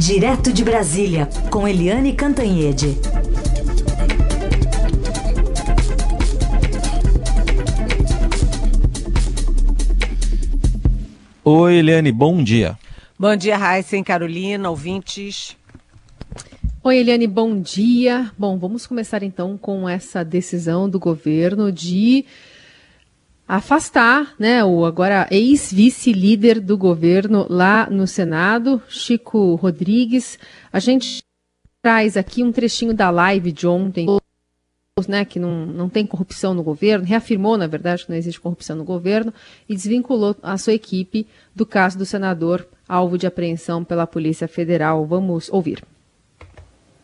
Direto de Brasília, com Eliane Cantanhede. Oi, Eliane, bom dia. Bom dia, Raíssa e Carolina, ouvintes. Oi, Eliane, bom dia. Bom, vamos começar então com essa decisão do governo de afastar, né, o agora ex-vice-líder do governo lá no Senado, Chico Rodrigues. A gente traz aqui um trechinho da live de ontem, né, que não, não tem corrupção no governo, reafirmou, na verdade, que não existe corrupção no governo e desvinculou a sua equipe do caso do senador alvo de apreensão pela Polícia Federal. Vamos ouvir.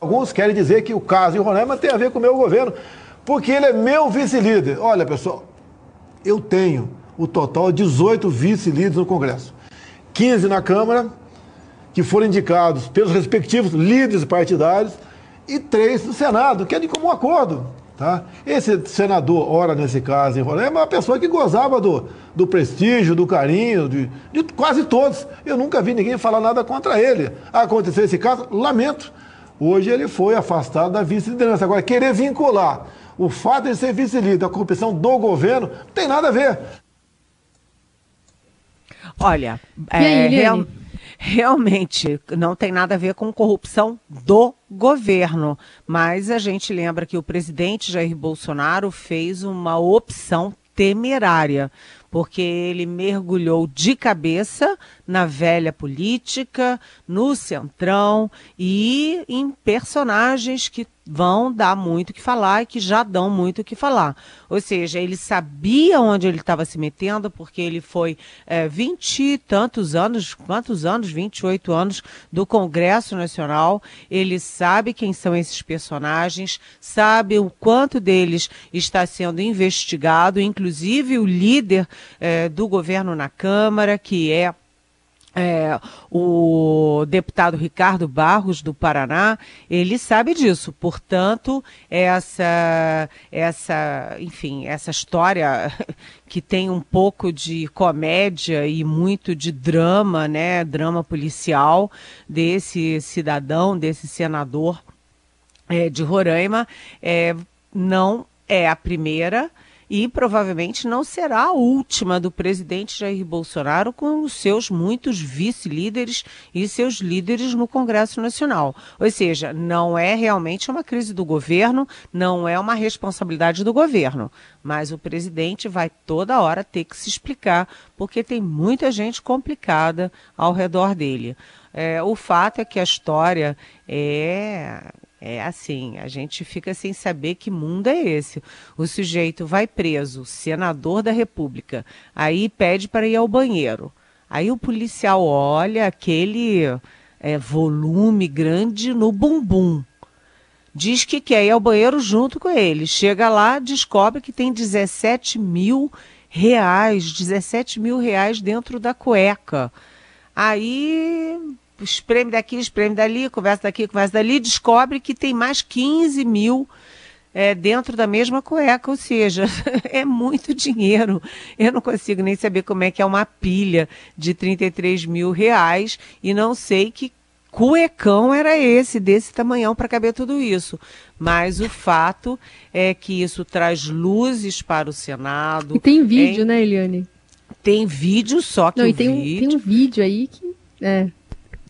Alguns querem dizer que o caso em Roraima tem a ver com o meu governo, porque ele é meu vice-líder. Olha, pessoal, eu tenho o total de 18 vice-líderes no Congresso. 15 na Câmara, que foram indicados pelos respectivos líderes partidários, e três no Senado, que é de comum acordo. Tá? Esse senador, ora nesse caso em é uma pessoa que gozava do, do prestígio, do carinho, de, de quase todos. Eu nunca vi ninguém falar nada contra ele. Aconteceu esse caso, lamento. Hoje ele foi afastado da vice-liderança. Agora, querer vincular o fato de ser vice-líder, a corrupção do governo, não tem nada a ver. Olha, é, real, realmente não tem nada a ver com corrupção do governo, mas a gente lembra que o presidente Jair Bolsonaro fez uma opção temerária porque ele mergulhou de cabeça na velha política, no centrão e em personagens que vão dar muito o que falar e que já dão muito o que falar. Ou seja, ele sabia onde ele estava se metendo, porque ele foi é, vinte e tantos anos, quantos anos? 28 anos do Congresso Nacional. Ele sabe quem são esses personagens, sabe o quanto deles está sendo investigado, inclusive o líder é, do governo na Câmara, que é é, o deputado Ricardo Barros, do Paraná, ele sabe disso. Portanto, essa, essa, enfim, essa história que tem um pouco de comédia e muito de drama, né, drama policial desse cidadão, desse senador é, de Roraima, é, não é a primeira e provavelmente não será a última do presidente Jair Bolsonaro com os seus muitos vice-líderes e seus líderes no Congresso Nacional. Ou seja, não é realmente uma crise do governo, não é uma responsabilidade do governo, mas o presidente vai toda hora ter que se explicar porque tem muita gente complicada ao redor dele. É, o fato é que a história é é assim, a gente fica sem saber que mundo é esse. O sujeito vai preso, senador da República, aí pede para ir ao banheiro. Aí o policial olha aquele é, volume grande no bumbum. Diz que quer ir ao banheiro junto com ele. Chega lá, descobre que tem 17 mil reais, 17 mil reais dentro da cueca. Aí espreme daqui, espreme dali, conversa daqui, conversa dali, descobre que tem mais 15 mil é, dentro da mesma cueca, ou seja, é muito dinheiro. Eu não consigo nem saber como é que é uma pilha de 33 mil reais e não sei que cuecão era esse, desse tamanhão para caber tudo isso. Mas o fato é que isso traz luzes para o Senado. E tem vídeo, né, Eliane? Tem vídeo, só que não, e tem vídeo... Um, tem um vídeo aí que... É.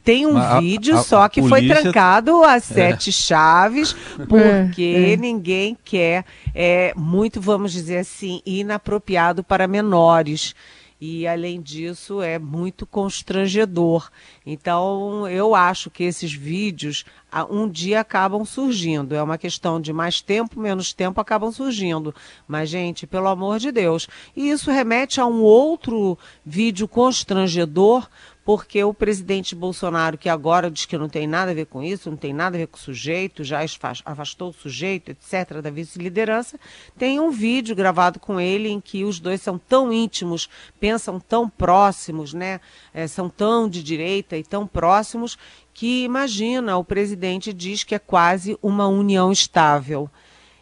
Tem um Mas vídeo, a, a, só que polícia... foi trancado a é. sete é. chaves, porque é. ninguém quer, é muito, vamos dizer assim, inapropriado para menores. E, além disso, é muito constrangedor. Então, eu acho que esses vídeos um dia acabam surgindo. É uma questão de mais tempo, menos tempo, acabam surgindo. Mas, gente, pelo amor de Deus. E isso remete a um outro vídeo constrangedor, porque o presidente Bolsonaro, que agora diz que não tem nada a ver com isso, não tem nada a ver com o sujeito, já afastou o sujeito, etc., da vice-liderança, tem um vídeo gravado com ele em que os dois são tão íntimos, pensam tão próximos, né? É, são tão de direita e tão próximos, que imagina, o presidente diz que é quase uma união estável.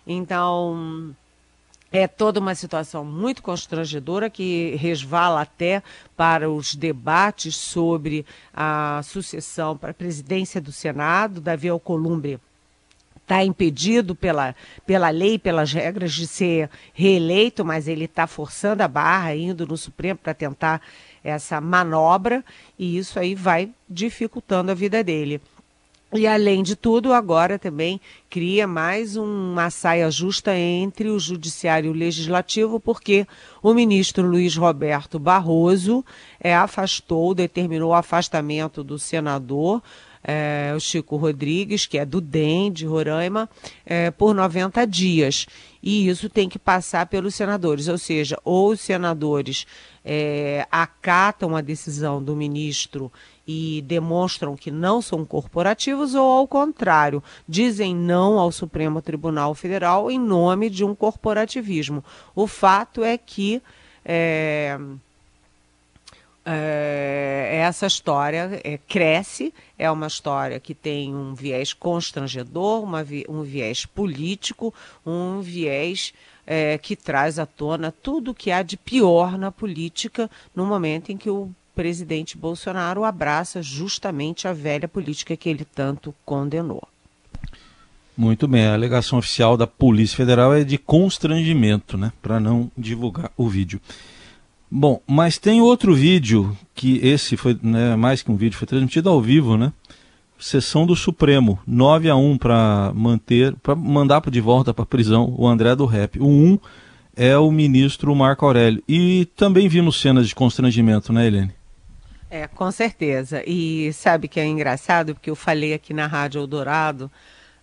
Então é toda uma situação muito constrangedora que resvala até para os debates sobre a sucessão para a presidência do Senado. Davi Alcolumbre está impedido pela, pela lei, pelas regras de ser reeleito, mas ele está forçando a barra, indo no Supremo para tentar essa manobra, e isso aí vai dificultando a vida dele. E, além de tudo, agora também cria mais uma saia justa entre o Judiciário e o Legislativo, porque o ministro Luiz Roberto Barroso é, afastou, determinou o afastamento do senador. É, o Chico Rodrigues, que é do DEM de Roraima, é, por 90 dias. E isso tem que passar pelos senadores, ou seja, ou os senadores é, acatam a decisão do ministro e demonstram que não são corporativos, ou ao contrário, dizem não ao Supremo Tribunal Federal em nome de um corporativismo. O fato é que é, é, essa história é, cresce, é uma história que tem um viés constrangedor, uma, um viés político, um viés é, que traz à tona tudo o que há de pior na política no momento em que o presidente Bolsonaro abraça justamente a velha política que ele tanto condenou. Muito bem, a alegação oficial da Polícia Federal é de constrangimento, né, para não divulgar o vídeo. Bom, mas tem outro vídeo que esse foi né, mais que um vídeo, foi transmitido ao vivo, né? Sessão do Supremo, 9 a 1 para manter, para mandar de volta para prisão o André do Rep. O 1 é o ministro Marco Aurélio. E também vimos cenas de constrangimento, né, Helene? É, com certeza. E sabe que é engraçado, porque eu falei aqui na Rádio Eldorado,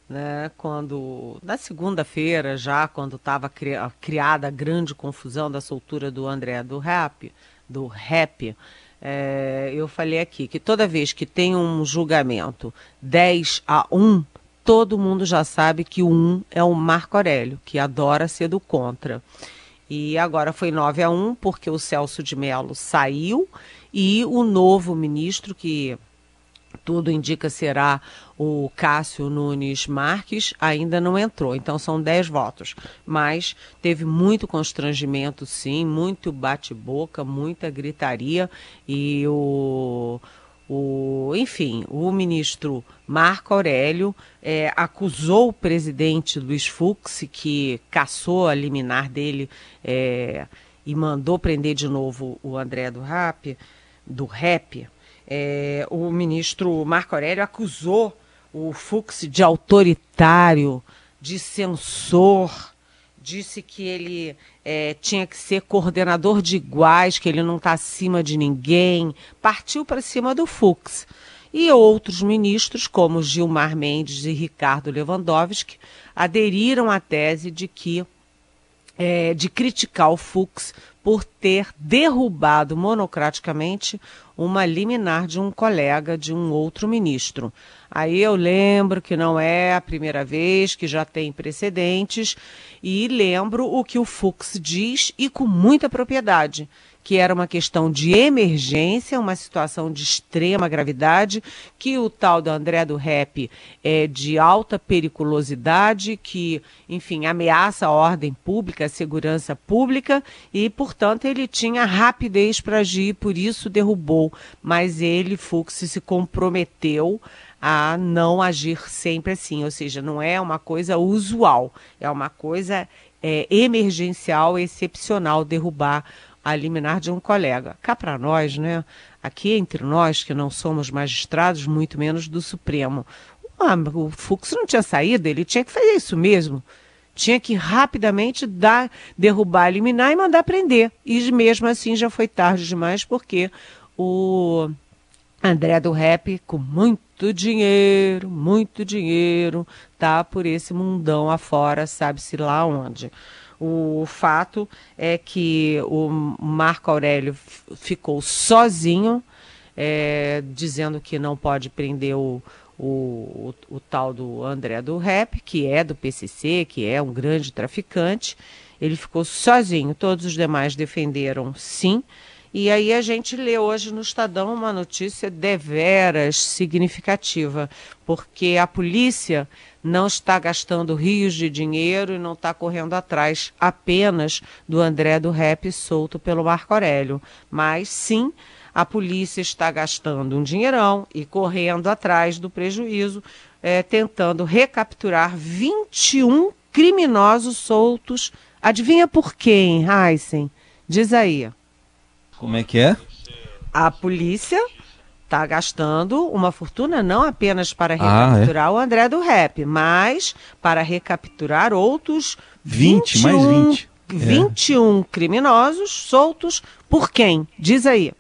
né, quando, na segunda-feira, já quando estava cri, criada a grande confusão da soltura do André do rap, do rap, é, eu falei aqui que toda vez que tem um julgamento 10 a 1, todo mundo já sabe que o 1 é o Marco Aurélio, que adora ser do contra. E agora foi 9 a 1 porque o Celso de Mello saiu e o novo ministro, que tudo indica será o Cássio Nunes Marques, ainda não entrou. Então são 10 votos. Mas teve muito constrangimento, sim, muito bate-boca, muita gritaria. E o, o, enfim, o ministro Marco Aurélio é, acusou o presidente Luiz Fux, que caçou a liminar dele é, e mandou prender de novo o André do Rap, do rap, é, o ministro Marco Aurélio acusou o Fux de autoritário, de censor, disse que ele é, tinha que ser coordenador de iguais, que ele não está acima de ninguém, partiu para cima do Fux. E outros ministros, como Gilmar Mendes e Ricardo Lewandowski, aderiram à tese de que é, de criticar o Fux por ter derrubado monocraticamente uma liminar de um colega de um outro ministro. Aí eu lembro que não é a primeira vez, que já tem precedentes, e lembro o que o Fux diz e com muita propriedade que era uma questão de emergência, uma situação de extrema gravidade, que o tal do André do Rep é de alta periculosidade, que, enfim, ameaça a ordem pública, a segurança pública, e, portanto, ele tinha rapidez para agir, por isso derrubou. Mas ele, Fux, se comprometeu a não agir sempre assim, ou seja, não é uma coisa usual, é uma coisa é, emergencial, excepcional derrubar a liminar de um colega. Cá para nós, né? Aqui entre nós, que não somos magistrados, muito menos do Supremo. Ah, o Fux não tinha saído, ele tinha que fazer isso mesmo. Tinha que rapidamente dar, derrubar a liminar e mandar prender. E mesmo assim já foi tarde demais, porque o André do Rap, com muito dinheiro, muito dinheiro, tá por esse mundão afora, sabe-se lá onde. O fato é que o Marco Aurélio ficou sozinho, é, dizendo que não pode prender o, o, o, o, tal do André do Rep, que é do PCC, que é um grande traficante. Ele ficou sozinho, todos os demais defenderam sim, E aí a gente lê hoje no Estadão uma notícia deveras significativa, porque a polícia não está gastando rios de dinheiro e não está correndo atrás apenas do André do Rap solto pelo Marco Aurélio, mas sim a polícia está gastando um dinheirão e correndo atrás do prejuízo, é, tentando recapturar 21 criminosos soltos. Adivinha por quem, Heisen? Diz aí. Como é que é? A polícia está gastando uma fortuna não apenas para recapturar ah, é? o André do Rap, mas para recapturar outros 20, 21, mais 20. 21 é. criminosos soltos por quem? Diz aí.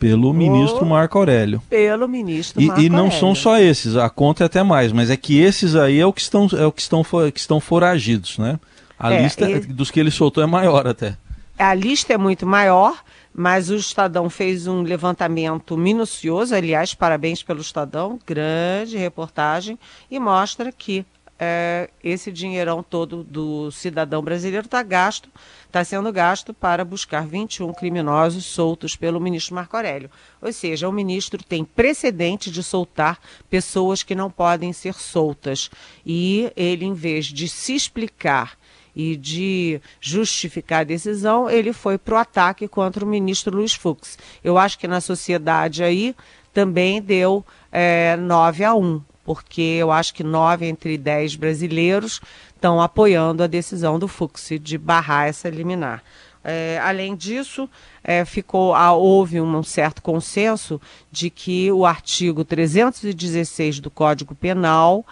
Pelo ministro Marco Aurélio. Pelo ministro e, Marco E não Aurélio. são só esses, a conta é até mais, mas é que esses aí é o que estão, é o que estão, que estão foragidos, né? A é, lista e... dos que ele soltou é maior até. A lista é muito maior, mas o Estadão fez um levantamento minucioso, aliás, parabéns pelo Estadão, grande reportagem, e mostra que é, esse dinheirão todo do cidadão brasileiro está gasto, está sendo gasto para buscar 21 criminosos soltos pelo ministro Marco Aurélio. Ou seja, o ministro tem precedente de soltar pessoas que não podem ser soltas. E ele, em vez de se explicar e de justificar a decisão, ele foi para o ataque contra o ministro Luiz Fux. Eu acho que na sociedade aí também deu é, 9 a 1, porque eu acho que 9 entre 10 brasileiros estão apoiando a decisão do Fux de barrar essa liminar. É, além disso, é, ficou, houve um certo consenso de que o artigo 316 do Código Penal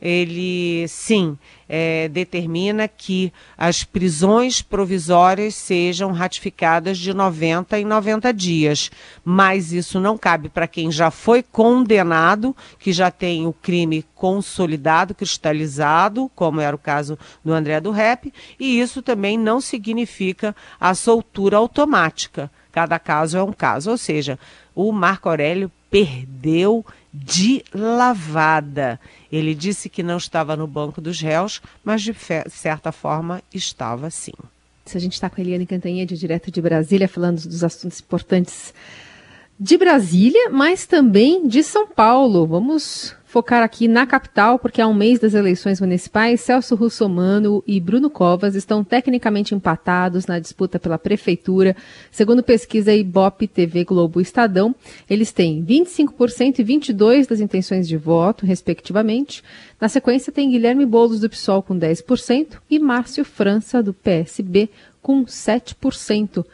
ele sim é, determina que as prisões provisórias sejam ratificadas de 90 em 90 dias. Mas isso não cabe para quem já foi condenado, que já tem o crime consolidado, cristalizado, como era o caso do André do Rep, e isso também não significa a soltura automática. Cada caso é um caso, ou seja, o Marco Aurélio perdeu de lavada. Ele disse que não estava no banco dos réus, mas de certa forma estava sim. A gente está com a Eliane Cantanhede, direto de Brasília, falando dos assuntos importantes de Brasília, mas também de São Paulo. Vamos focar aqui na capital, porque há um mês das eleições municipais, Celso Russomano e Bruno Covas estão tecnicamente empatados na disputa pela prefeitura. Segundo pesquisa Ibope TV Globo Estadão, eles têm 25% e 22% das intenções de voto, respectivamente. Na sequência, tem Guilherme Boulos do PSOL com 10% e Márcio França do PSB com 7%.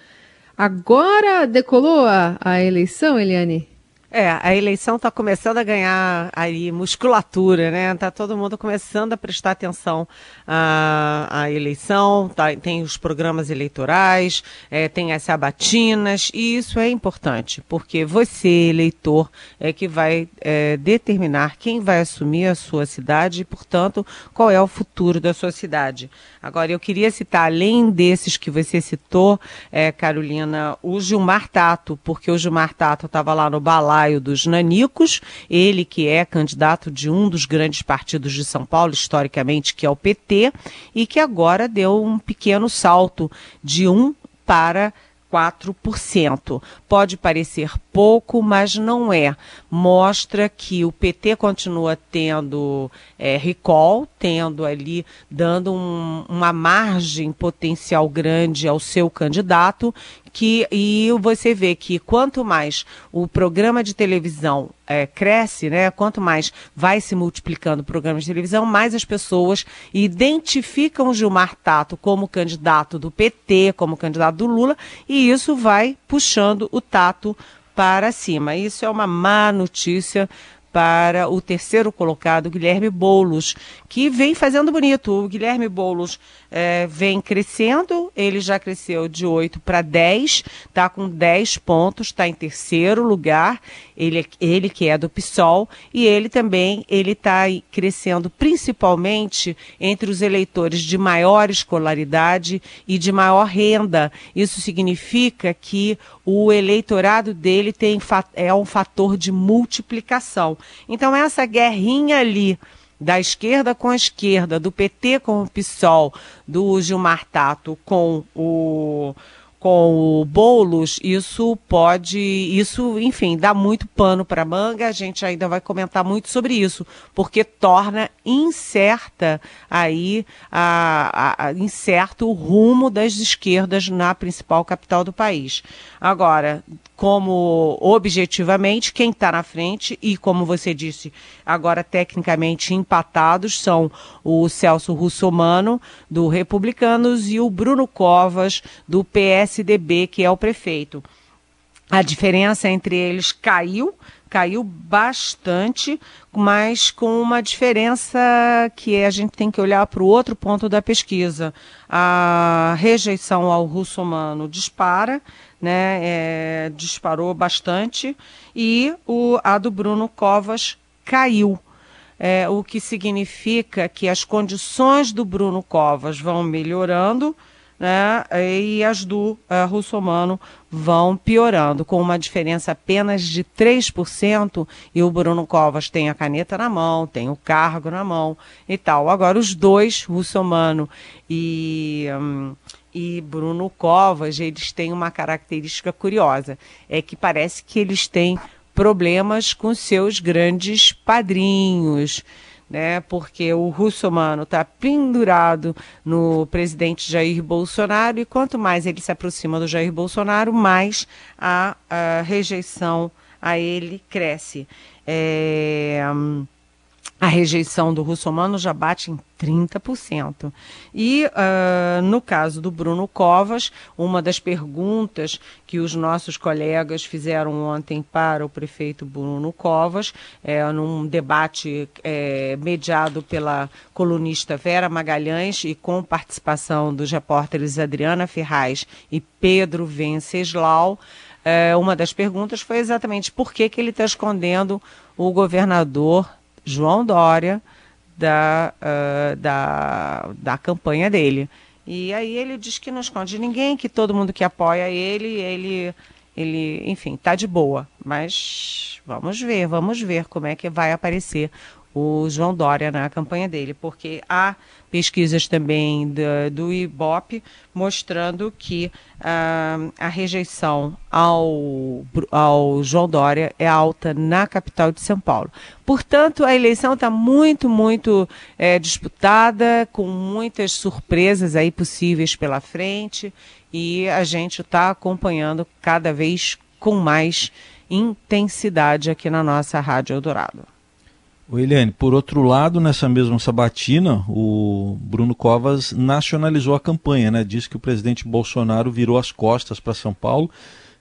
Agora decolou a, a eleição, Eliane? É, a eleição está começando a ganhar aí musculatura, né? Tá todo mundo começando a prestar atenção à, à eleição, tá, tem os programas eleitorais, é, tem as sabatinas, e isso é importante, porque você, eleitor, é que vai é, determinar quem vai assumir a sua cidade e, portanto, qual é o futuro da sua cidade. Agora, eu queria citar, além desses que você citou, é, Carolina, o Gilmar Tato, porque o Gilmar Tato estava lá no balaio dos nanicos, ele que é candidato de um dos grandes partidos de São Paulo, historicamente, que é o PT, e que agora deu um pequeno salto de um para 4%. Pode parecer pouco, mas não é. Mostra que o PT continua tendo é, recall, tendo ali, dando um, uma margem potencial grande ao seu candidato, que, e você vê que quanto mais o programa de televisão é, cresce, né, quanto mais vai se multiplicando o programa de televisão, mais as pessoas identificam Gilmar Tato como candidato do PT, como candidato do Lula, e isso vai puxando o Tato para cima. Isso é uma má notícia para o terceiro colocado, Guilherme Boulos, que vem fazendo bonito. O Guilherme Boulos é, vem crescendo, ele já cresceu de 8 para 10, está com 10 pontos, está em terceiro lugar, ele, ele que é do PSOL, e ele também ele está crescendo principalmente entre os eleitores de maior escolaridade e de maior renda. Isso significa que o eleitorado dele tem, é um fator de multiplicação. Então, essa guerrinha ali da esquerda com a esquerda, do PT com o PSOL, do Gilmar Tato com o com o Boulos, isso pode, isso, enfim, dá muito pano para manga. A gente ainda vai comentar muito sobre isso, porque torna incerta aí a, a, a, incerto o rumo das esquerdas na principal capital do país. Agora, como objetivamente quem está na frente e como você disse agora tecnicamente empatados são o Celso Russomano do Republicanos e o Bruno Covas do PSDB que é o prefeito a diferença entre eles caiu caiu bastante, mas com uma diferença que a gente tem que olhar para o outro ponto da pesquisa. A rejeição ao russomano dispara, né, é, disparou bastante, e o, a do Bruno Covas caiu. É, o que significa que as condições do Bruno Covas vão melhorando, né, e as do uh, russomano vão piorando, com uma diferença apenas de 3%, e o Bruno Covas tem a caneta na mão, tem o cargo na mão e tal. Agora, os dois, russomano e. Um, e Bruno Covas, eles têm uma característica curiosa, é que parece que eles têm problemas com seus grandes padrinhos, né? Porque o russomano está pendurado no presidente Jair Bolsonaro e quanto mais ele se aproxima do Jair Bolsonaro, mais a, a rejeição a ele cresce. É, a rejeição do russomano já bate em 30%. E uh, no caso do Bruno Covas, uma das perguntas que os nossos colegas fizeram ontem para o prefeito Bruno Covas, é, num debate é, mediado pela colunista Vera Magalhães e com participação dos repórteres Adriana Ferraz e Pedro Venceslau, é, uma das perguntas foi exatamente por que, que ele está escondendo o governador João Dória da, uh, da, da campanha dele. E aí ele diz que não esconde ninguém, que todo mundo que apoia ele, ele, ele, enfim, tá de boa. Mas vamos ver, vamos ver como é que vai aparecer o João Dória na campanha dele, porque há pesquisas também do, IBOP mostrando que uh, a rejeição ao, ao João Dória é alta na capital de São Paulo. Portanto, a eleição está muito, muito é, disputada, com muitas surpresas aí possíveis pela frente, e a gente está acompanhando cada vez com mais intensidade aqui na nossa Rádio Eldorado. O Eliane, por outro lado, nessa mesma sabatina, o Bruno Covas nacionalizou a campanha, né? Disse que o presidente Bolsonaro virou as costas para São Paulo.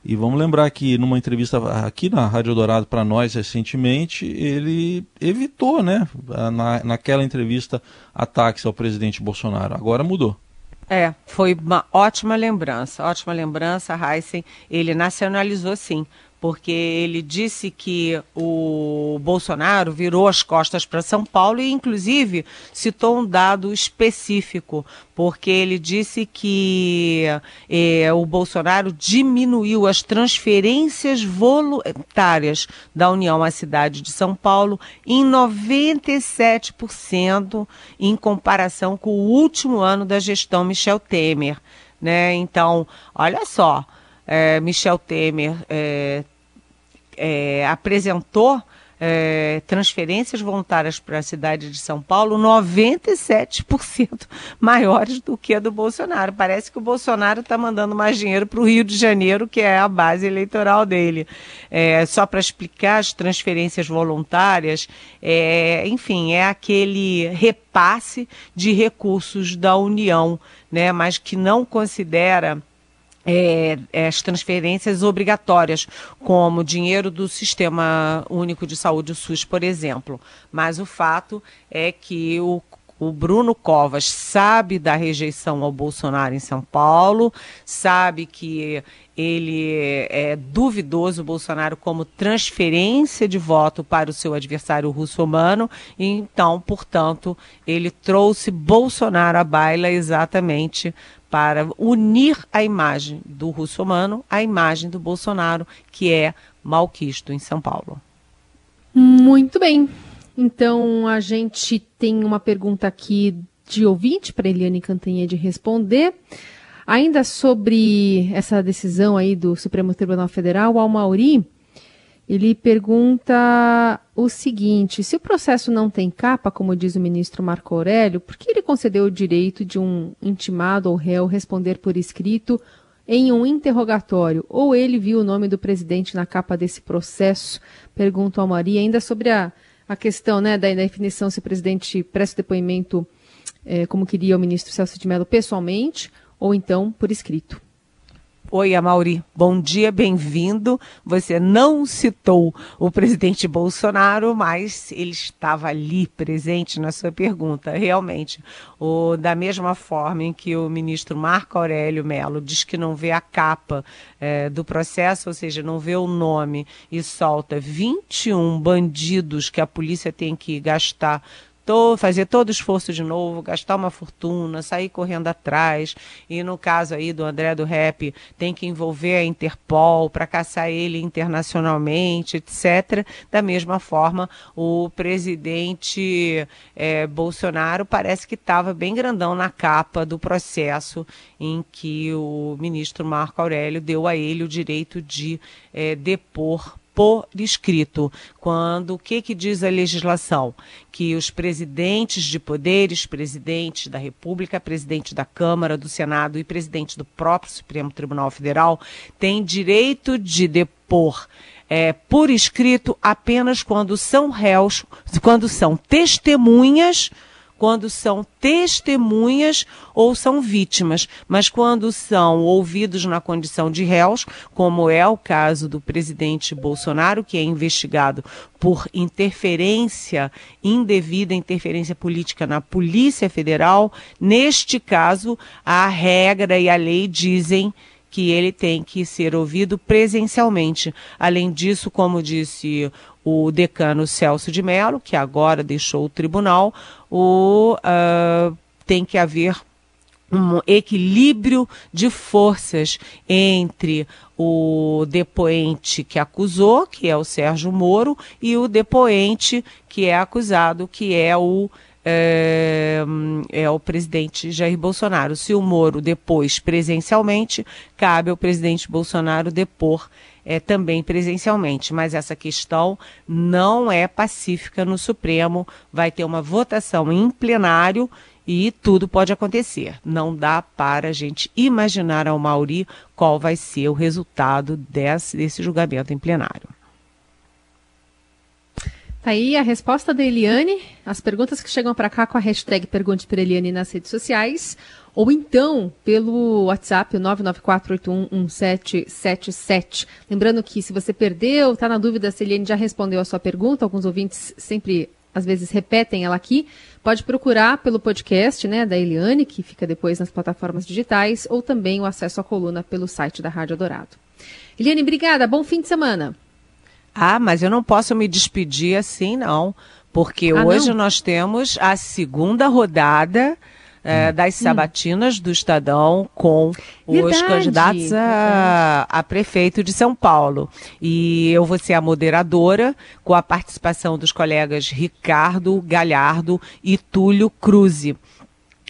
E vamos lembrar que numa entrevista aqui na Rádio Dourado para nós recentemente, ele evitou, né, na, naquela entrevista, ataques ao presidente Bolsonaro. Agora mudou. É, foi uma ótima lembrança, ótima lembrança, Heisen. Ele nacionalizou sim porque ele disse que o Bolsonaro virou as costas para São Paulo e, inclusive, citou um dado específico, porque ele disse que eh, o Bolsonaro diminuiu as transferências voluntárias da União à cidade de São Paulo em 97% em comparação com o último ano da gestão Michel Temer. Né? Então, olha só. É, Michel Temer é, é, apresentou é, transferências voluntárias para a cidade de São Paulo 97% maiores do que a do Bolsonaro. Parece que o Bolsonaro está mandando mais dinheiro para o Rio de Janeiro, que é a base eleitoral dele. É, só para explicar as transferências voluntárias, é, enfim, é aquele repasse de recursos da União, né, mas que não considera é, as transferências obrigatórias, como dinheiro do Sistema Único de Saúde, o SUS, por exemplo. Mas o fato é que o, o Bruno Covas sabe da rejeição ao Bolsonaro em São Paulo, sabe que ele é duvidoso o Bolsonaro como transferência de voto para o seu adversário russo-humano, então, portanto, ele trouxe Bolsonaro à baila exatamente para unir a imagem do russomano à imagem do Bolsonaro, que é malquisto em São Paulo. Muito bem. Então a gente tem uma pergunta aqui de ouvinte para Eliane Cantanhede responder. Ainda sobre essa decisão aí do Supremo Tribunal Federal, o Almauri, ele pergunta o seguinte: se o processo não tem capa, como diz o ministro Marco Aurélio, por que ele concedeu o direito de um intimado ou réu responder por escrito em um interrogatório? Ou ele viu o nome do presidente na capa desse processo? Pergunta ao Maria, ainda sobre a, a questão né, da definição se o presidente presta depoimento, é, como queria o ministro Celso de Mello, pessoalmente, ou então por escrito. Oi, Amauri. Bom dia, bem-vindo. Você não citou o presidente Bolsonaro, mas ele estava ali presente na sua pergunta. Realmente, o, da mesma forma em que o ministro Marco Aurélio Melo diz que não vê a capa é, do processo, ou seja, não vê o nome e solta 21 bandidos que a polícia tem que gastar to, fazer todo o esforço de novo, gastar uma fortuna, sair correndo atrás. E no caso aí do André do Rap, tem que envolver a Interpol para caçar ele internacionalmente, etc. Da mesma forma, o presidente é, Bolsonaro parece que estava bem grandão na capa do processo em que o ministro Marco Aurélio deu a ele o direito de é, depor por escrito. Quando o que, que diz a legislação? Que os presidentes de poderes, presidente da República, presidente da Câmara, do Senado e presidente do próprio Supremo Tribunal Federal têm direito de depor é, por escrito apenas quando são réus, quando são testemunhas quando são testemunhas ou são vítimas, mas quando são ouvidos na condição de réus, como é o caso do presidente Bolsonaro, que é investigado por interferência indevida, interferência política na Polícia Federal, neste caso, a regra e a lei dizem que ele tem que ser ouvido presencialmente. Além disso, como disse o decano Celso de Mello, que agora deixou o tribunal, o, uh, tem que haver um equilíbrio de forças entre o depoente que acusou, que é o Sérgio Moro, e o depoente que é acusado, que é o é, é, o presidente Jair Bolsonaro. Se o Moro depois presencialmente, cabe ao presidente Bolsonaro depor é, também presencialmente. Mas essa questão não é pacífica no Supremo, vai ter uma votação em plenário e tudo pode acontecer. Não dá para a gente imaginar ao Mauri qual vai ser o resultado desse, desse julgamento em plenário. Tá aí a resposta da Eliane, as perguntas que chegam para cá com a hashtag Pergunte para Eliane nas redes sociais, ou então pelo WhatsApp 994811777. Lembrando que se você perdeu, está na dúvida se a Eliane já respondeu a sua pergunta, alguns ouvintes sempre às vezes repetem ela aqui, pode procurar pelo podcast né, da Eliane, que fica depois nas plataformas digitais, ou também o acesso à coluna pelo site da Rádio Dourado. Eliane, obrigada, bom fim de semana. Ah, mas eu não posso me despedir assim, não. Porque ah, hoje não? nós temos a segunda rodada é, das sabatinas do Estadão com Verdade. os candidatos a, a, prefeito de São Paulo. E eu vou ser a moderadora com a participação dos colegas Ricardo Galhardo e Túlio Cruze.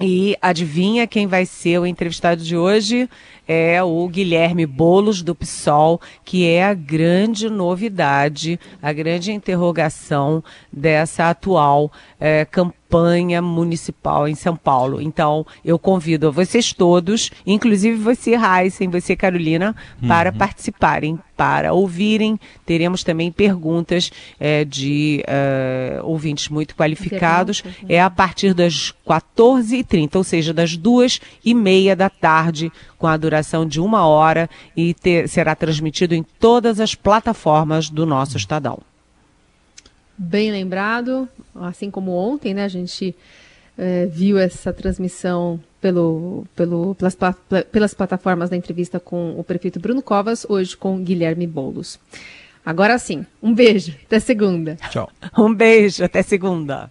E adivinha quem vai ser o entrevistado de hoje? É o Guilherme Bolos do PSOL, que é a grande novidade, a grande interrogação dessa atual é, campanha campanha municipal em São Paulo. Então, eu convido a vocês todos, inclusive você, Heisen, você, Carolina, para uhum. participarem, para ouvirem. Teremos também perguntas é, de uh, ouvintes muito qualificados. É a partir das 14h30, ou seja, das duas e meia da tarde, com a duração de uma hora e ter, será transmitido em todas as plataformas do nosso Estadão. Bem lembrado, assim como ontem, né? A gente é, viu essa transmissão pelo, pelo, pelas, pelas plataformas da entrevista com o prefeito Bruno Covas, hoje com Guilherme Boulos. Agora sim, um beijo, até segunda. Tchau. Um beijo, até segunda.